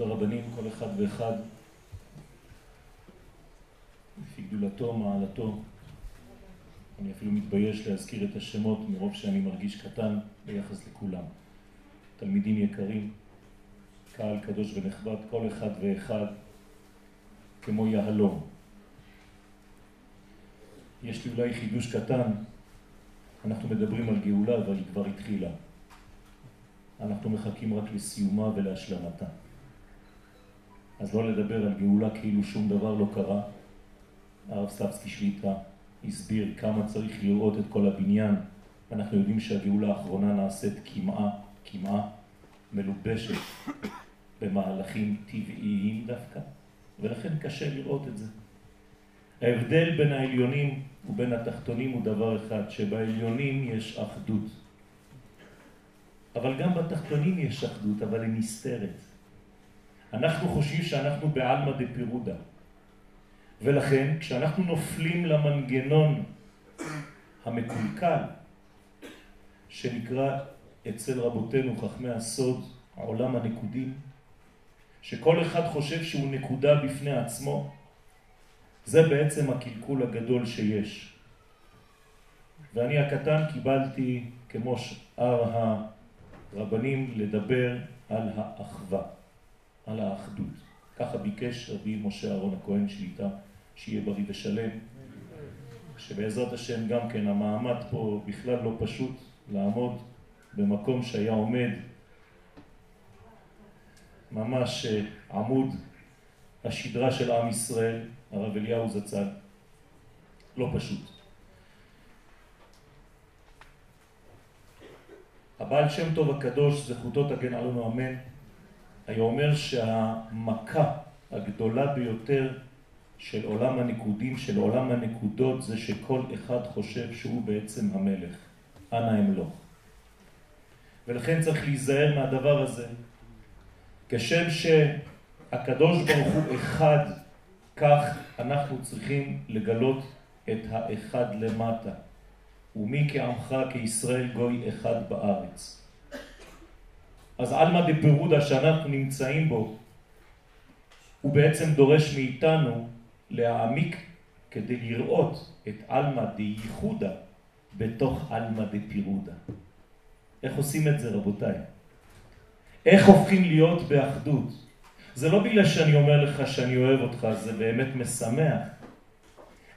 הרבנים, כל אחד ואחד, לפי גדולתו, מעלתו. אני אפילו מתבייש להזכיר את השמות מרוב שאני מרגיש קטן ביחס לכולם. תלמידים יקרים, קהל קדוש ונכבד, כל אחד ואחד כמו יהלום. יש לי אולי חידוש קטן, אנחנו מדברים על גאולה אבל היא כבר התחילה. אנחנו מחכים רק לסיומה ולהשלמתה. אז לא לדבר על גאולה כאילו שום דבר לא קרה. הרב סטבסקי שליטה הסביר כמה צריך לראות את כל הבניין. אנחנו יודעים שהגאולה האחרונה נעשית כמעה, כמעה, מלובשת במהלכים טבעיים דווקא, ולכן קשה לראות את זה. ההבדל בין העליונים ובין התחתונים הוא דבר אחד, שבעליונים יש אחדות. אבל גם בתחתונים יש אחדות, אבל היא נסתרת. אנחנו חושבים שאנחנו בעלמא דפירודה. ולכן, כשאנחנו נופלים למנגנון המקולקל, שנקרא אצל רבותינו, חכמי הסוד, העולם הנקודים, שכל אחד חושב שהוא נקודה בפני עצמו, זה בעצם הקלקול הגדול שיש. ואני הקטן קיבלתי, כמו שאר הרבנים, לדבר על האחווה, על האחדות. ככה ביקש רבי משה אהרון הכהן שליטה, שיהיה בריא ושלם. שבעזרת השם גם כן המעמד פה בכלל לא פשוט לעמוד במקום שהיה עומד ממש אה, עמוד השדרה של עם ישראל, הרב אליהו זצ"ל. לא פשוט. הבעל שם טוב הקדוש, זכותו תגן עלינו אמן, היה אומר שהמכה הגדולה ביותר של עולם הנקודים, של עולם הנקודות, זה שכל אחד חושב שהוא בעצם המלך. אנא אמלוך. ולכן צריך להיזהר מהדבר הזה. כשם שהקדוש ברוך הוא אחד, כך אנחנו צריכים לגלות את האחד למטה. ומי כעמך כישראל גוי אחד בארץ. אז עלמא דפירודה שאנחנו נמצאים בו, הוא בעצם דורש מאיתנו להעמיק כדי לראות את עלמא דייחודה בתוך עלמא דפירודה. איך עושים את זה רבותיי? איך הופכים להיות באחדות? זה לא בגלל שאני אומר לך שאני אוהב אותך, זה באמת משמח,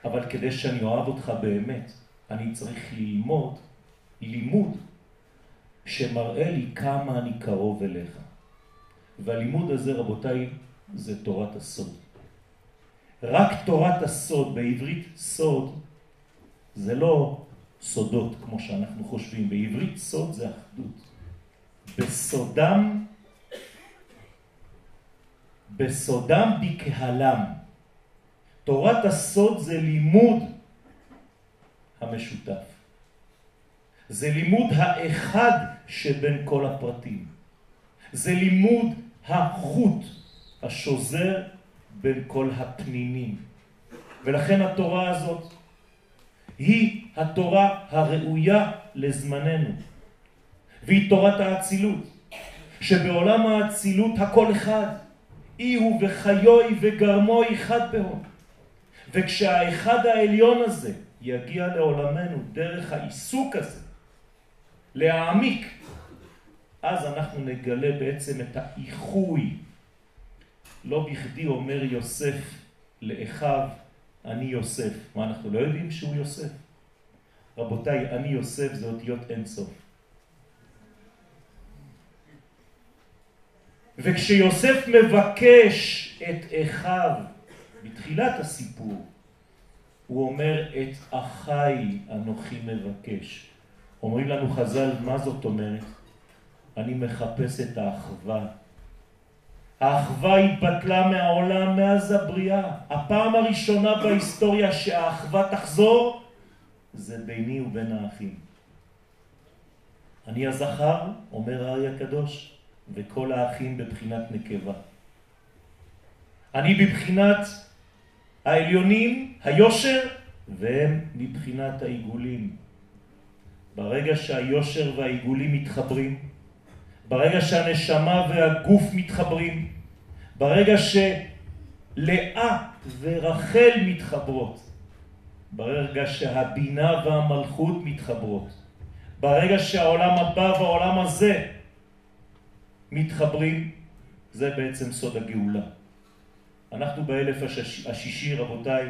אבל כדי שאני אוהב אותך באמת, אני צריך ללמוד לימוד שמראה לי כמה אני קרוב אליך. והלימוד הזה, רבותיי, זה תורת הסוד. רק תורת הסוד, בעברית סוד, זה לא סודות כמו שאנחנו חושבים, בעברית סוד זה אחדות. בסודם, בסודם בקהלם. תורת הסוד זה לימוד המשותף. זה לימוד האחד שבין כל הפרטים. זה לימוד החוט השוזר בין כל הפנינים. ולכן התורה הזאת היא התורה הראויה לזמננו. והיא תורת האצילות, שבעולם האצילות הכל אחד, אי הוא וחיוי וגרמוי אחד בהון. וכשהאחד העליון הזה יגיע לעולמנו דרך העיסוק הזה, להעמיק, אז אנחנו נגלה בעצם את האיחוי. לא בכדי אומר יוסף לאחיו, אני יוסף. מה, אנחנו לא יודעים שהוא יוסף? רבותיי, אני יוסף זה אותיות אינסוף. וכשיוסף מבקש את אחיו בתחילת הסיפור, הוא אומר את אחי אנוכי מבקש. אומרים לנו חז"ל, מה זאת אומרת? אני מחפש את האחווה. האחווה התבטלה מהעולם מאז הבריאה. הפעם הראשונה בהיסטוריה שהאחווה תחזור זה ביני ובין האחים. אני הזכר, אומר הארי הקדוש, וכל האחים בבחינת נקבה. אני בבחינת העליונים, היושר, והם מבחינת העיגולים. ברגע שהיושר והעיגולים מתחברים, ברגע שהנשמה והגוף מתחברים, ברגע שלאה ורחל מתחברות, ברגע שהבינה והמלכות מתחברות, ברגע שהעולם הבא והעולם הזה מתחברים, זה בעצם סוד הגאולה. אנחנו באלף השישי, רבותיי,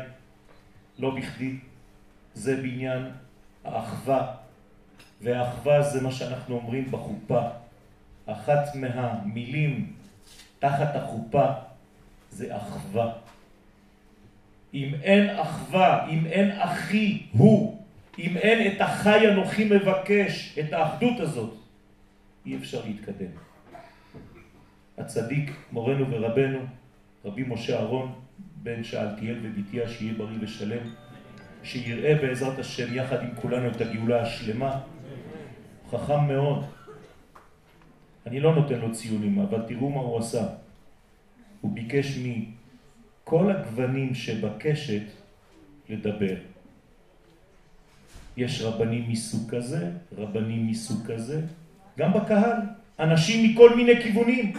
לא בכדי, זה בעניין האחווה, והאחווה זה מה שאנחנו אומרים בחופה. אחת מהמילים תחת החופה זה אחווה. אם אין אחווה, אם אין אחי הוא, אם אין את החי אנוכי מבקש, את האחדות הזאת, אי אפשר להתקדם. הצדיק, מורנו ורבנו, רבי משה אהרון, בן שאלתיאל וביתיה, שיהיה בריא ושלם, שיראה בעזרת השם יחד עם כולנו את הגאולה השלמה. חכם מאוד. אני לא נותן לו ציונים, אבל תראו מה הוא עשה. הוא ביקש מכל הגוונים שבקשת לדבר. יש רבנים מסוג כזה, רבנים מסוג כזה, גם בקהל, אנשים מכל מיני כיוונים.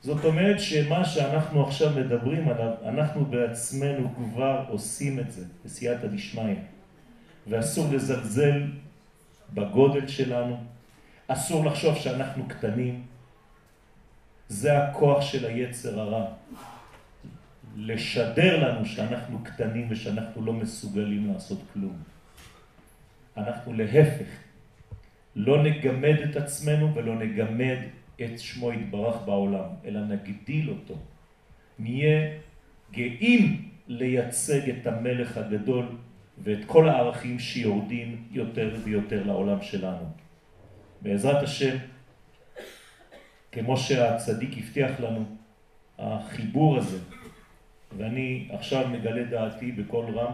זאת אומרת שמה שאנחנו עכשיו מדברים עליו, אנחנו בעצמנו כבר עושים את זה, בסייעתא דשמיא. ואסור לזלזל בגודל שלנו, אסור לחשוב שאנחנו קטנים. זה הכוח של היצר הרע. לשדר לנו שאנחנו קטנים ושאנחנו לא מסוגלים לעשות כלום. אנחנו להפך, לא נגמד את עצמנו ולא נגמד את שמו יתברך בעולם, אלא נגדיל אותו. נהיה גאים לייצג את המלך הגדול ואת כל הערכים שיורדים יותר ויותר לעולם שלנו. בעזרת השם, כמו שהצדיק הבטיח לנו, החיבור הזה, ואני עכשיו מגלה דעתי בקול רם,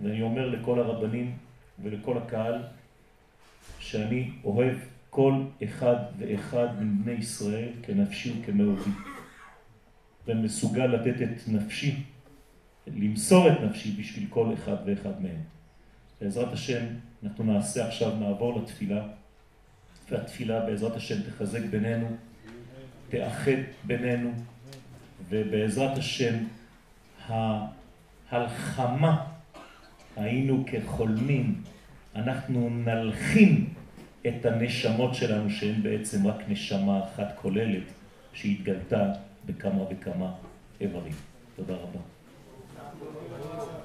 ואני אומר לכל הרבנים ולכל הקהל, שאני אוהב כל אחד ואחד מבני ישראל כנפשי וכמאודי, ומסוגל לתת את נפשי, למסור את נפשי בשביל כל אחד ואחד מהם. בעזרת השם אנחנו נעשה עכשיו, נעבור לתפילה, והתפילה בעזרת השם תחזק בינינו, תאחד בינינו, ובעזרת השם ההלחמה היינו כחולמים, אנחנו נלחים את הנשמות שלנו שהן בעצם רק נשמה אחת כוללת שהתגלתה בכמה וכמה איברים. תודה רבה. Thank you.